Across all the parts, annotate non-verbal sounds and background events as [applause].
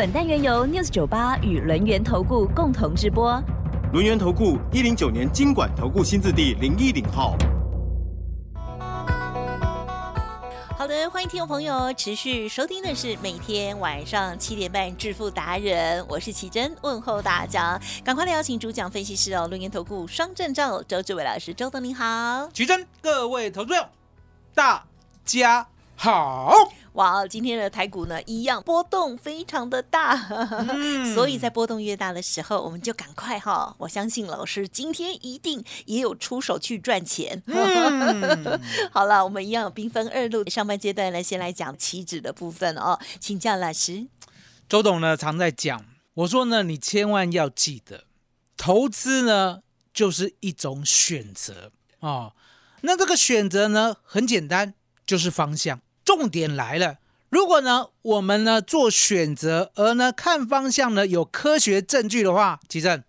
本单元由 News 九八与轮源投顾共同直播。轮源投顾一零九年经管投顾新字第零一零号。好的，欢迎听众朋友持续收听的是每天晚上七点半《致富达人》，我是奇珍，问候大家，赶快来邀请主讲分析师哦，轮源投顾双证照周志伟老师，周董您好。奇珍，各位投资者，大家好。哇，今天的台股呢，一样波动非常的大，[laughs] 嗯所以在波动越大的时候，我们就赶快哈。我相信老师今天一定也有出手去赚钱。嗯 [laughs] 好了，我们一样有兵分二路，上半阶段呢，先来讲期指的部分哦，请教老师。周董呢常在讲，我说呢，你千万要记得，投资呢就是一种选择哦。那这个选择呢很简单，就是方向。重点来了，如果呢我们呢做选择，而呢看方向呢有科学证据的话，奇正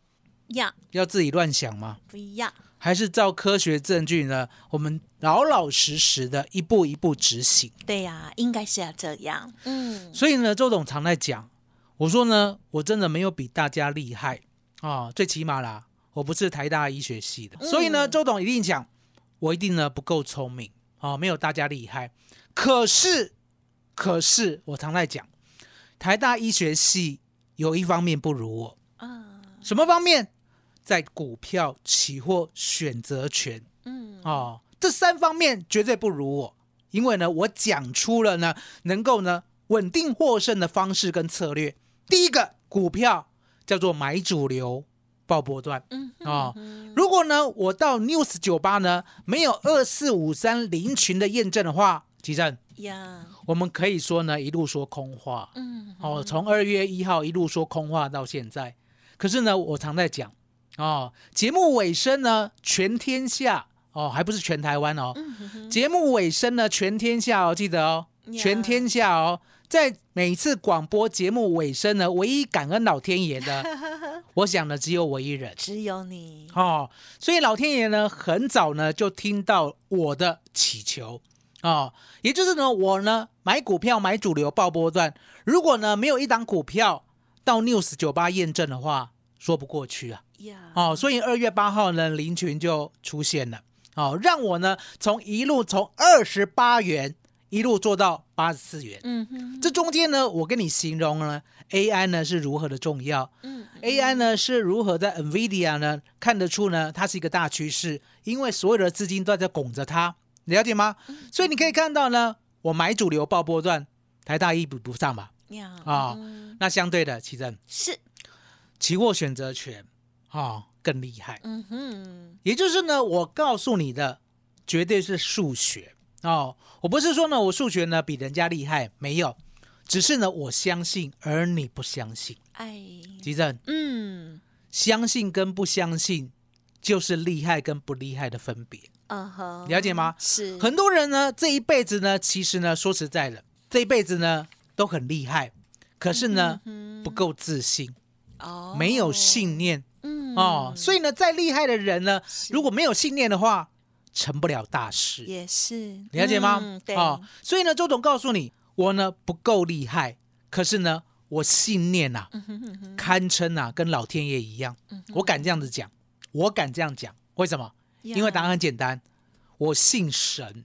要，要自己乱想吗？不要。还是照科学证据呢？我们老老实实的一步一步执行。对呀、应该是要这样。嗯，所以呢，周董常在讲，我说呢，我真的没有比大家厉害啊、最起码啦，我不是台大医学系的，所以呢，周董一定讲，我一定呢不够聪明啊、没有大家厉害。可是，可是我常在讲，台大医学系有一方面不如我，啊，什么方面？在股票、期货、选择权嗯，哦，这三方面绝对不如我，因为呢，我讲出了呢，能够呢稳定获胜的方式跟策略。第一个股票叫做买主流爆波段嗯哦。如果呢我到 News 酒吧呢没有二四五三零群的验证的话，吉正，呀，我们可以说呢一路说空话。嗯，哦，从二月一号一路说空话到现在。可是呢，我常在讲哦，节目尾声呢，全天下哦，还不是全台湾哦，节目尾声呢，全天下哦，记得哦，全天下哦，在每次广播节目尾声呢，唯一感恩老天爷的，[laughs] 我想呢，只有我一人。只有你。哦，所以老天爷呢，很早呢就听到我的祈求哦，也就是呢，我呢买股票买主流爆波段，如果呢没有一档股票到 News 九八验证的话，说不过去啊。哦，所以二月八号呢，林群就出现了，哦，让我呢从一路从二十八元一路做到八十四元，嗯哼，这中间呢，我跟你形容呢，AI 呢是如何的重要嗯，，AI 呢是如何在 NVIDIA 呢看得出呢它是一个大趋势，因为所有的资金都在拱着它，了解吗？所以你可以看到呢，我买主流爆波段，台大一比不上吧，呀，啊嗯。那相对的，奇正。是，期货选择权，啊、更厉害。嗯哼，也就是呢，我告诉你的绝对是数学。哦，我不是说呢我数学呢比人家厉害，没有，只是呢我相信，而你不相信。哎，奇正，嗯，相信跟不相信就是厉害跟不厉害的分别，嗯哼，了解吗？是，很多人呢这一辈子呢，其实呢说实在的，这一辈子呢都很厉害，可是呢嗯不够自信，哦，没有信念嗯。哦，所以呢再厉害的人呢，如果没有信念的话，成不了大事。也是。了解吗？嗯对，哦，所以呢，周总告诉你，我呢不够厉害，可是呢，我信念呐、嗯哼哼哼。堪称啊，跟老天爷一样。嗯我敢这样子讲，我敢这样讲，为什么？因为答案很简单，我信神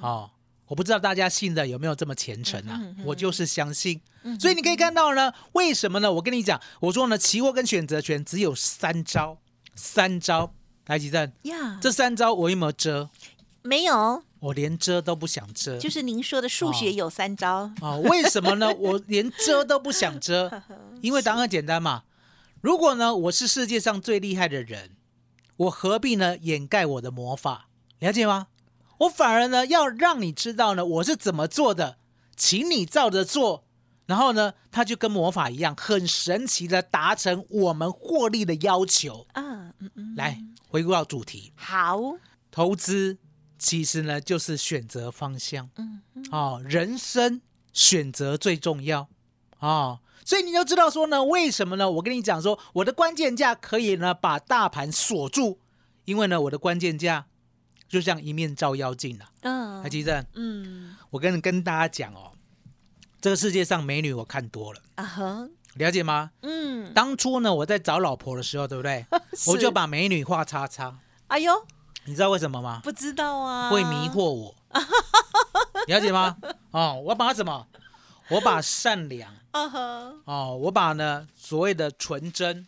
哦。我不知道大家信的有没有这么虔诚啊？我就是相信，嗯所以你可以看到呢，为什么呢？我跟你讲，我说呢，期货跟选择权只有三招，三招。来，吉正，呀，这三招我有没有遮？没有，我连遮都不想遮。就是您说的数学哦有三招，啊、为什么呢？我连遮都不想遮，[laughs] 因为答案很简单嘛。如果呢，我是世界上最厉害的人，我何必呢掩盖我的魔法？了解吗？我反而呢要让你知道呢我是怎么做的，请你照着做，然后呢，它就跟魔法一样，很神奇的达成我们获利的要求。嗯嗯嗯，来，回顾到主题，好，投资其实呢就是选择方向嗯嗯哦，人生选择最重要哦。所以你就知道说呢，为什么呢？我跟你讲说，我的关键价可以呢把大盘锁住，因为呢我的关键价就像一面照妖镜啊。嗯台积电，嗯我跟跟大家讲哦，这个世界上美女我看多了，啊哈，了解吗？嗯，当初呢我在找老婆的时候，对不对？[laughs] 我就把美女画叉叉，哎呦，你知道为什么吗？不知道啊，会迷惑我，[laughs] 了解吗？哦，我把什么？我把善良哦，我把呢所谓的纯真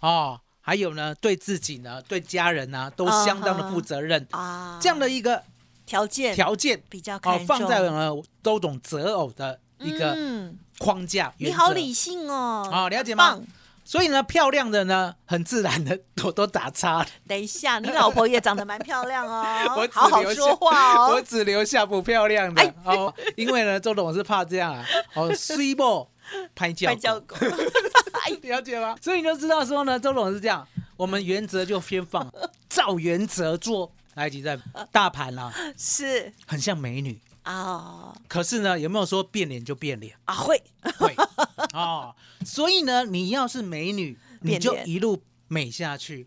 哦，还有呢对自己呢、对家人呢、都相当的负责任，啊，这样的一个条件条件比较看哦，放在呢周总择偶的一个嗯。框架。你好理性哦，哦了解吗？所以呢，漂亮的呢，很自然的我都打叉。了。等一下，你老婆也长得蛮漂亮哦。[laughs] 我，只好好留下说话我哦。[laughs] 只留下不漂亮的、哎。哦，因为呢，周董是怕这样啊，哦，虽不拍脚快叫狗，[laughs] 了解吗？所以你就知道说呢，周董是这样，我们原则就先放，[laughs] 照原则做。来，几在大盘啊，是。很像美女，啊可是呢，有没有说变脸就变脸？啊会。会。[laughs] 哦，所以呢，你要是美女，你就一路美下去。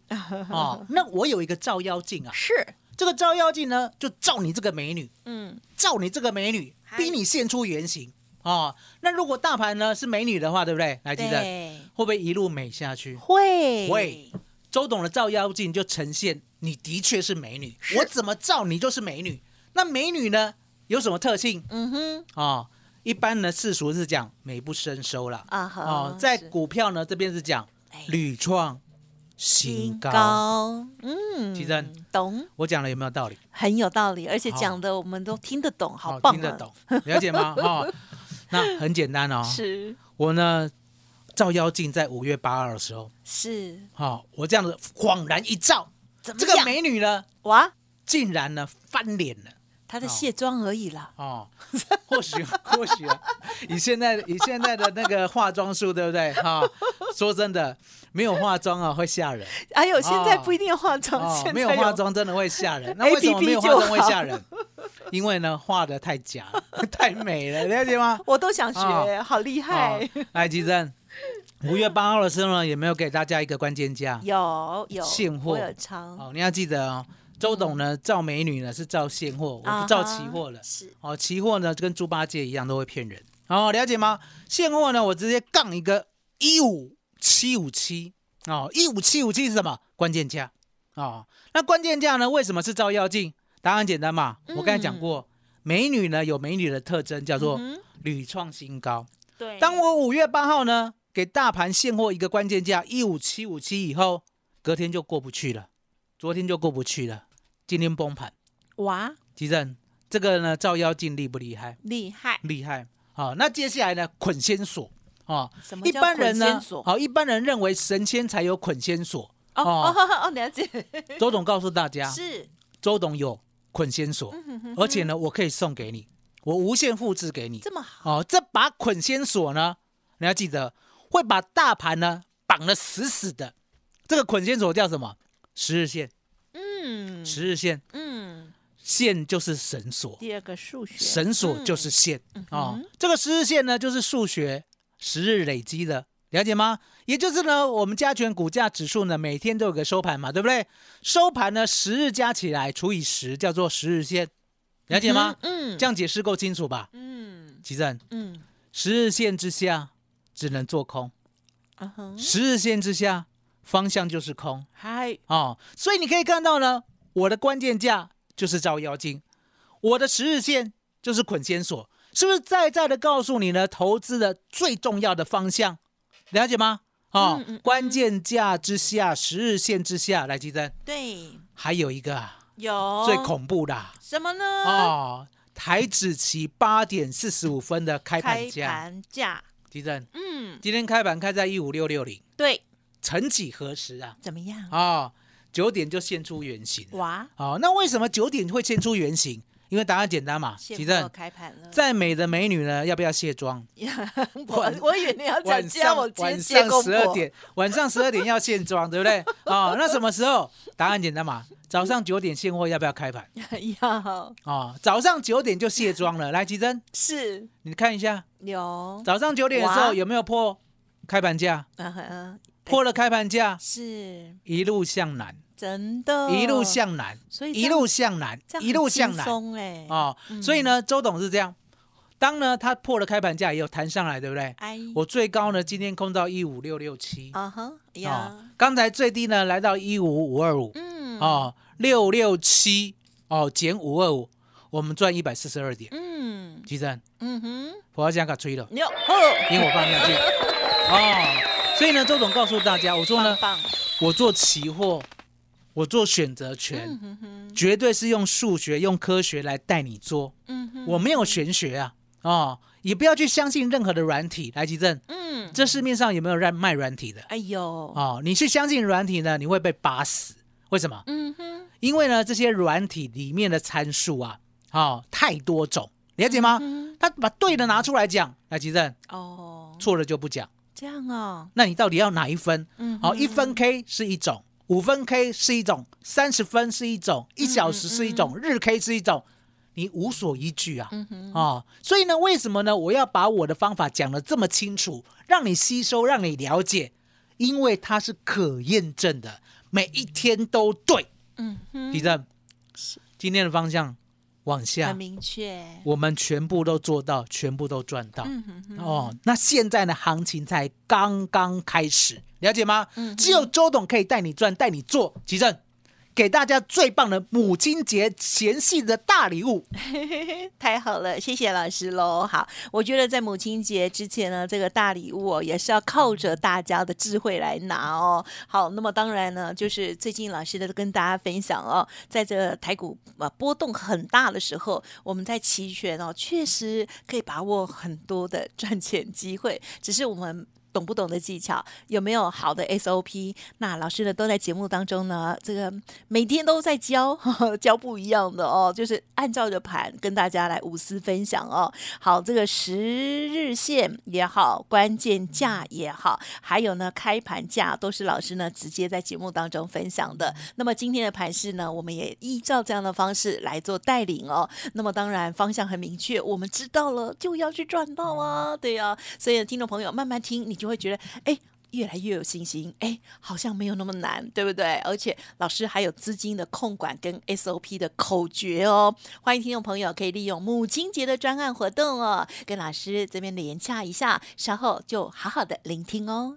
哦。那我有一个照妖镜啊，是。这个照妖镜呢，就照你这个美女，嗯。照你这个美女，逼你现出原形哦。那如果大盘呢是美女的话，对不对？来，记得对会不会一路美下去？会会周董的照妖镜就呈现你的确是美女，我怎么照你就是美女。那美女呢有什么特性嗯哼哦？一般呢世俗是讲美不胜收了。啊哈哦，在股票呢这边是讲哎屡创新高。高嗯奇珍懂我讲的有没有道理？很有道理，而且好讲的我们都听得懂，好哦棒啊听得懂，了解吗？哦，那很简单哦。[laughs] 是我呢照妖镜在五月八号的时候，是哦，我这样子恍然一照，这个怎么样美女呢哇？竟然呢翻脸了。她在卸妆而已啦，哦，[laughs] 或许或许啊，以现在以现在的那个化妆术，对不对？哈、说真的，没有化妆啊会吓人哎呦现在哦不一定要化妆，哦现，在没有化妆真的会吓人。那为什么没有化妆会吓人？[laughs] 因为呢，画的太假了，[laughs] 太美了，了解吗？[laughs] 我都想学，哦好厉害。哦，来，吉珍，五月八号的时候呢，有没有给大家一个关键价？有有现货哦，你要记得哦，周董呢照美女呢是照现货，我啊不照期货了。是哦，期货呢就跟猪八戒一样都会骗人。哦，了解吗？现货呢，我直接杠一个一五七五七。哦，一五七五七是什么？关键价。哦，那关键价呢？为什么是照妖镜？答案简单嘛，我刚才讲过，美女呢有美女的特征，叫做屡创新高。对，当我五月八号呢给大盘现货一个关键价一五七五七以后，隔天就过不去了，昨天就过不去了，今天崩盘。哇吉正，这个呢照妖镜厉不厉害？厉害，厉害。好、那接下来呢捆仙锁哦，一什么叫般人呢好、一般人认为神仙才有捆仙索。哦哦哦哦，了解，周董告诉大家，是，周董有捆仙锁，而且呢，我可以送给你，我无限复制给你。这么好，哦，这把捆仙索呢，你要记得会把大盘呢绑得死死的。这个捆仙索叫什么？十日线，嗯。十日线，嗯，线就是绳索，第二个数学，绳索就嗯是线。哦。这个十日线呢，就是数学十日累积的，了解吗？也就是呢，我们加权股价指数呢，每天都有个收盘嘛，对不对？收盘呢，十日加起来除以十，叫做十日线，了解吗？嗯，这样解释够清楚吧？嗯奇正，嗯十日线之下只能做空，嗯哼，十日线之下方向就是空嗨，哦。所以你可以看到呢，我的关键价就是照妖镜，我的十日线就是捆仙索，是不是在在的告诉你呢？投资的最重要的方向，了解吗？哦，嗯嗯嗯关键价之下，十日线之下，来记得对，还有一个啊有最恐怖的啊什么呢？哦，台指期八点四十五分的开开盘价，盘价，嗯，今天开盘开在一五六六零，对，曾几何时啊？怎么样？哦，九点就现出原形。哇，哦，那为什么九点会现出原形？因为答案简单嘛。奇正，开盘了，再美的美女呢，要不要卸妆？[laughs] 我我以为你要讲晚上我晚上十二点，晚上十二点要卸妆，对不对？[laughs] 哦，那什么时候？答案简单嘛，早上九点现货要不要开盘？[laughs] 要哦，早上九点就卸妆了。来，奇珍，是你看一下，有，早上九点的时候有没有破开盘价？破了开盘价，是一路向南，真的，一路向南，所以一路向南这，样一路向南。松哎，哦，所以呢，周董是这样，当呢他破了开盘价也有弹上来，对不对？哎，我最高呢今天空到一五六六七，啊哈刚才最低呢来到一五五二五，嗯，哦，六六七，哦减五二五，我们赚一百四十二点。嗯。吉珍，嗯哼，我要讲给吹了，哟，因为我放下去。哦，所以呢，周董告诉大家，我说呢，棒棒，我做期货，我做选择权，嗯哼哼，绝对是用数学、用科学来带你做，嗯哼，我没有玄学啊，哦，也不要去相信任何的软体。来，吉正，嗯，这市面上有没有让卖软体的？哎呦，哦，你去相信软体呢，你会被扒死。为什么？嗯哼，因为呢，这些软体里面的参数啊，哦，太多种，了解吗？嗯他把对的拿出来讲，来，吉正，哦，错了就不讲。这样啊，那你到底要哪一分？嗯好、一分 K 是一种，五分 K 是一种，三十分是一种，一小时是一种，日 K 是一种，你无所依据啊。嗯哼，哦，所以呢，为什么呢？我要把我的方法讲得这么清楚，让你吸收，让你了解，因为它是可验证的，每一天都对。嗯哼，地震，今天的方向往下很，明确，我们全部都做到，全部都赚到。嗯哼哼，哦，那现在呢，行情才刚刚开始，了解吗？嗯只有周董可以带你赚，带你做。吉正，给大家最棒的母亲节前夕的大礼物。[laughs] 太好了，谢谢老师喽。好，我觉得在母亲节之前呢，这个大礼物哦，也是要靠着大家的智慧来拿哦。好，那么当然呢，就是最近老师的跟大家分享哦，在这个台股啊波动很大的时候，我们在期权哦，确实可以把握很多的赚钱机会，只是我们。懂不懂的技巧，有没有好的 SOP？那老师呢都在节目当中呢，这个每天都在教，呵 [laughs] 呵教不一样的哦，就是按照着盘跟大家来无私分享哦。好，这个十日线也好，关键价也好，还有呢开盘价都是老师呢直接在节目当中分享的。那么今天的盘势呢，我们也依照这样的方式来做带领哦。那么当然方向很明确，我们知道了就要去赚到啊，对呀、所以听众朋友慢慢听，你就会觉得哎。越来越有信心，哎，好像没有那么难，对不对？而且老师还有资金的控管跟 SOP 的口诀哦。欢迎听众朋友可以利用母亲节的专案活动哦，跟老师这边连洽一下，稍后就好好的聆听哦。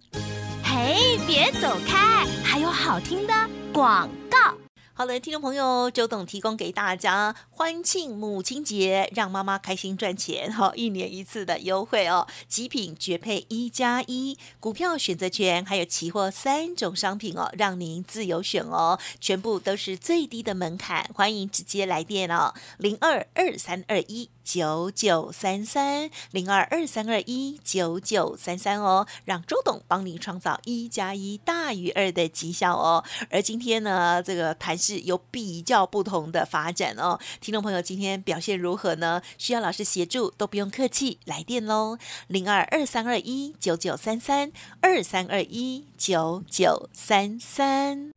嘿，别走开，还有好听的广告。好的，听众朋友，周董提供给大家欢庆母亲节，让妈妈开心赚钱，[laughs] 哈、一年一次的优惠哦，极品绝配一加一，股票选择权还有期货三种商品哦，让您自由选哦，全部都是最低的门槛，欢迎直接来电哦，零二二三二一。九九三三零二二三二一九九三三哦，让周董帮你创造一加一大于二的绩效哦。而今天呢，这个台是有比较不同的发展哦。听众朋友今天表现如何呢？需要老师协助都不用客气，来电喽，零二二三二一九九三三二三二一九九三三。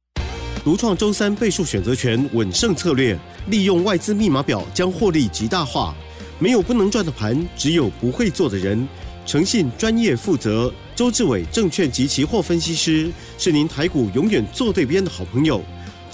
独创周三倍数选择权稳胜策略，利用外资密码表将获利极大化。没有不能赚的盘，只有不会做的人。诚信、专业、负责，周志伟证券及期货分析师是您台股永远做对边的好朋友。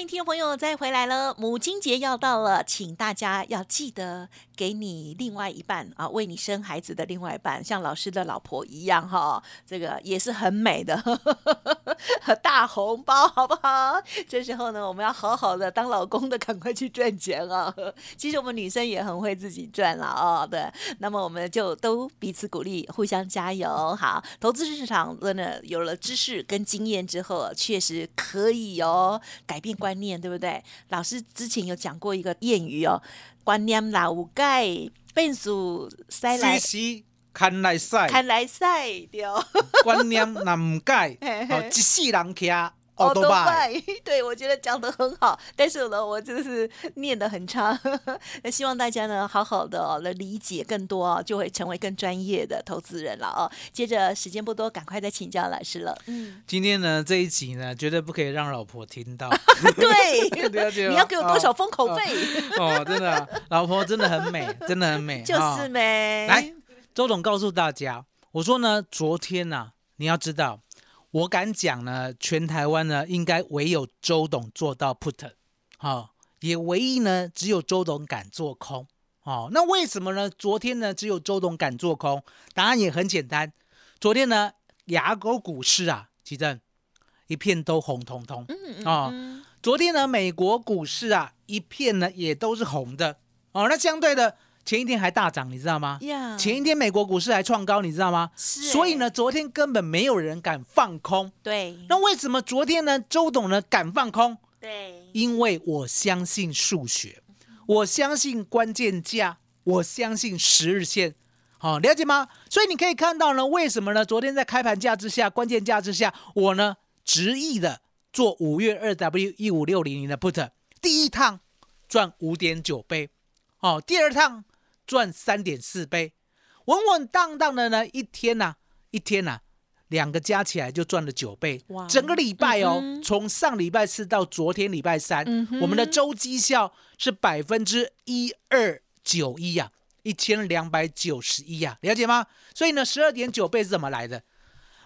迎听众朋友再回来了，母亲节要到了，请大家要记得给你另外一半啊，为你生孩子的另外一半，像老师的老婆一样哈，这个也是很美的，[laughs] 大红包，好不好？这时候呢，我们要好好的当老公的，赶快去赚钱啊！其实我们女生也很会自己赚了哦。对，那么我们就都彼此鼓励，互相加油。好，投资市场真的有了知识跟经验之后，确实可以哦改变观念，对不对？老师之前有讲过一个谚语哦，观念老改，变数塞来看来赛，看来赛对哦。观念若唔改，[laughs] 一世人骑哦奥多拜。[laughs] 对我觉得讲的很好，但是呢，我真的是念的很差。[laughs] 那希望大家呢，好好的哦，来理解更多哦，就会成为更专业的投资人了哦。接着时间不多，赶快再请教老师了。嗯，今天呢这一集呢，绝对不可以让老婆听到。[laughs] 对，了解你要给我多少封口费？哦，真的啊、老婆真的很美，真的很美。就是哦没来，周董告诉大家，我说呢，昨天呢、你要知道，我敢讲呢，全台湾呢，应该唯有周董做到 put，好、也唯一呢，只有周董敢做空。哦，那为什么呢？昨天呢，只有周董敢做空，答案也很简单。昨天呢，牙膏股市啊，奇正一片都红彤彤。嗯嗯哦嗯昨天呢，美国股市啊，一片呢也都是红的哦。那相对的，前一天还大涨，你知道吗？呀，前一天美国股市还创高，你知道吗？是所以呢，欸昨天根本没有人敢放空。对，那为什么昨天呢，周董呢敢放空？对，因为我相信数学，我相信关键价，我相信十日线。好、了解吗？所以你可以看到呢，为什么呢？昨天在开盘价之下，关键价之下，我呢执意的做五月二 W 一五六零零的 put，第一趟赚五点九倍，哦，第二趟赚三点四倍，稳稳当当的呢，一天呐、一天呐、两个加起来就赚了九倍哇，整个礼拜哦，嗯从上礼拜四到昨天礼拜三，嗯我们的周绩效是百分之一二九一呀，一千两百九十一呀，了解吗？所以呢，十二点九倍是怎么来的？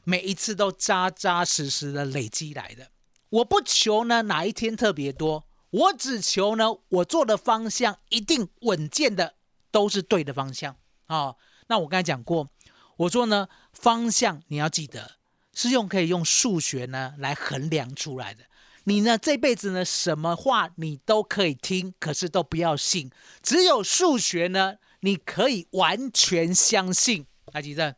每一次都扎扎实实的累积来的。我不求呢哪一天特别多，我只求呢我做的方向一定稳健的，都是对的方向啊、哦。那我刚才讲过，我说呢方向你要记得是用可以用数学呢来衡量出来的。你呢这辈子呢什么话你都可以听，可是都不要信。只有数学呢，你可以完全相信。来，吉正，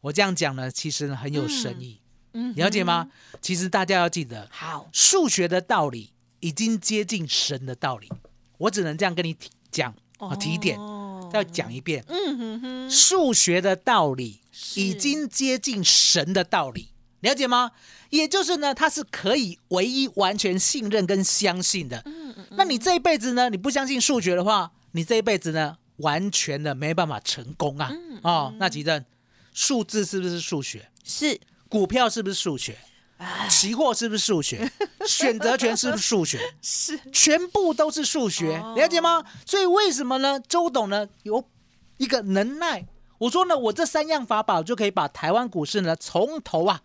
我这样讲呢，其实呢很有深意，嗯了解吗？其实大家要记得，好，数学的道理已经接近神的道理。我只能这样跟你讲啊，提点，哦再讲一遍。嗯哼哼，数学的道理已经接近神的道理，了解吗？也就是呢，它是可以唯一完全信任跟相信的。嗯嗯那你这一辈子呢，你不相信数学的话，你这一辈子呢，完全的没办法成功啊！嗯哦，那吉正，数字是不是数学？是股票是不是数学？啊期货是不是数学？[laughs] 选择权是不是数学？是，全部都是数学，哦了解吗？所以为什么呢？周董呢有一个能耐，我说呢，我这三样法宝就可以把台湾股市呢从头啊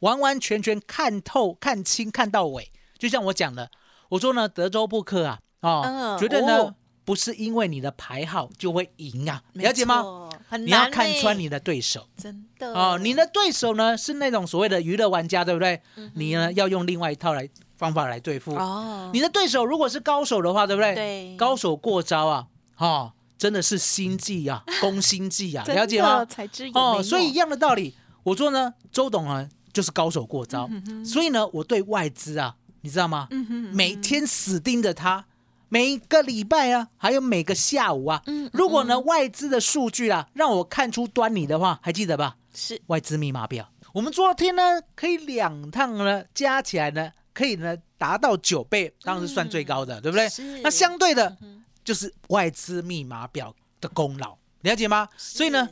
完完全全看透、看清、看到尾。就像我讲的，我说呢，德州扑克啊，哦，嗯绝对呢、哦不是因为你的牌号就会赢啊，了解吗？你要看穿你的对手。真的哦，你的对手呢是那种所谓的娱乐玩家，对不对？你呢要用另外一套来方法来对付。嗯哦，你的对手如果是高手的话，对不对？对高手过招啊，哦，真的是心计啊，[laughs] 攻心计啊，了解吗？才知哦，所以一样的道理，我说呢，周董啊就是高手过招，嗯所以呢，我对外资啊，你知道吗？嗯哼每天死盯着他。每个礼拜啊，还有每个下午啊，嗯如果呢外资的数据啊让我看出端倪的话，还记得吧？是外资密码表。我们昨天呢，可以两趟呢加起来呢，可以呢达到九倍，当然是算最高的，对不对？是那相对的，就是外资密码表的功劳，了解吗？所以呢，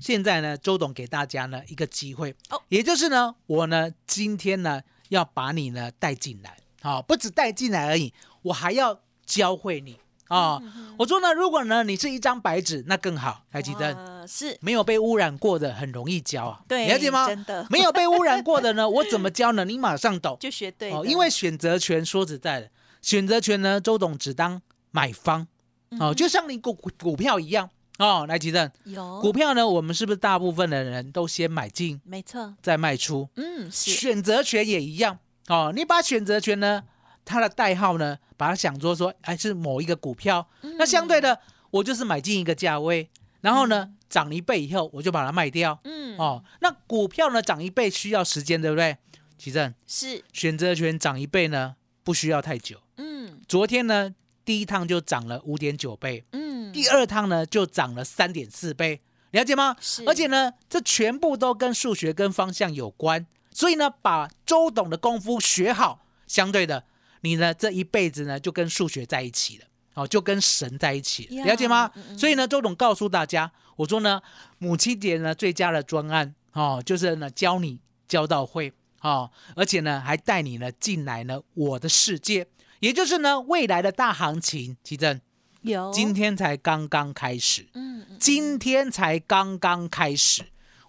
现在呢，周董给大家呢一个机会，哦也就是呢，我呢今天呢要把你呢带进来，好、不止带进来而已，我还要教会你。啊、我说呢，如果呢你是一张白纸，那更好，台积电。哇是。没有被污染过的很容易教啊，对了解吗？真的。没有被污染过的呢，我怎么教呢？你马上懂就学对哦，因为选择权说实在的，选择权呢，周董只当买方。嗯。哦，就像你股股票一样。哦，来，吉正，有。股票呢，我们是不是大部分的人都先买进没错，再卖出？嗯，是。选择权也一样。哦，你把选择权呢，它的代号呢，把它想作说，哎，是某一个股票，那相对的，我就是买进一个价位，然后呢，涨一倍以后，我就把它卖掉。嗯，哦，那股票呢涨一倍需要时间，对不对？奇正，是。选择权涨一倍呢，不需要太久。嗯。昨天呢，第一趟就涨了五点九倍，嗯，第二趟呢就涨了三点四倍，了解吗？是。而且呢，这全部都跟数学跟方向有关，所以呢，把周董的功夫学好，相对的，你呢这一辈子呢就跟数学在一起了，哦，就跟神在一起了，解吗所以呢，周董告诉大家，我说呢，母亲节呢最佳的专案哦，就是呢教你教到会哦，而且呢还带你呢进来呢我的世界，也就是呢未来的大行情，奇正。有今天才刚刚开始，嗯嗯今天才刚刚开始，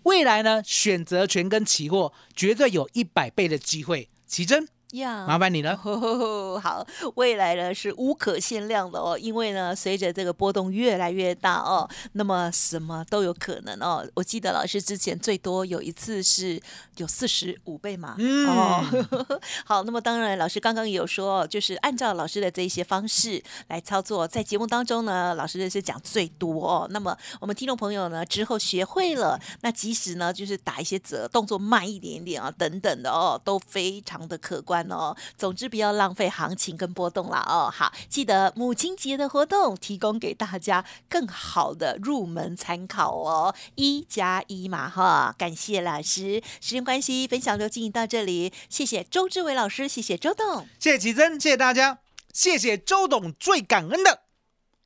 未来呢，选择权跟期货绝对有一百倍的机会。奇珍，呀，麻烦你了。哦，[laughs] 好，未来呢是无可限量的哦，因为呢，随着这个波动越来越大哦，那么什么都有可能哦。我记得老师之前最多有一次是有四十五倍嘛，嗯哦，[laughs] 好，那么当然老师刚刚也有说，就是按照老师的这一些方式来操作，在节目当中呢，老师是讲最多哦。那么我们听众朋友呢之后学会了，那即使呢就是打一些折，动作慢一点点啊，等等的哦，都非常的可观哦。总之不要浪费行情跟波动了哦。好，记得母亲节的活动提供给大家更好的入门参考哦，一加一嘛哈。感谢老师，时间关系，分享就进行到这里，谢谢周志伟老师，谢谢周董。谢谢奇珍，谢谢大家，谢谢周董，最感恩的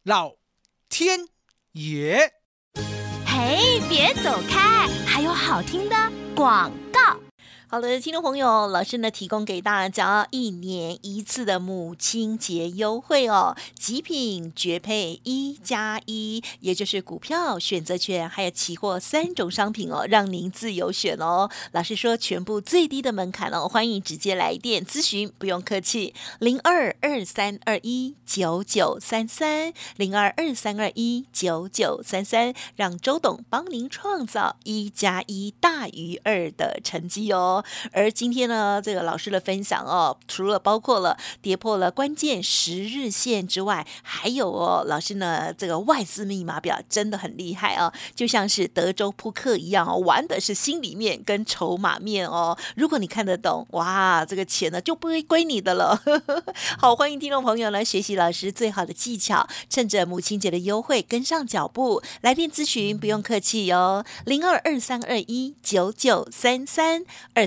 老天爷。嘿，别走开，还有好听的广告。好的，听众朋友，老师呢提供给大家一年一次的母亲节优惠哦，极品绝配一加一，也就是股票、选择权还有期货三种商品哦，让您自由选哦。老师说全部最低的门槛哦，欢迎直接来电咨询，不用客气，零二二三二一九九三三零二二三二一九九三三，让周董帮您创造一加一大于二的成绩哦。而今天呢，这个老师的分享哦，除了包括了跌破了关键十日线之外，还有哦，老师呢这个外资密码表真的很厉害哦，就像是德州扑克一样哦，玩的是心里面跟筹码面哦。如果你看得懂，哇，这个钱呢就不会归你的了。[laughs] 好，欢迎听众朋友来学习老师最好的技巧，趁着母亲节的优惠跟上脚步，来电咨询不用客气哟，零二二三二一九九三三二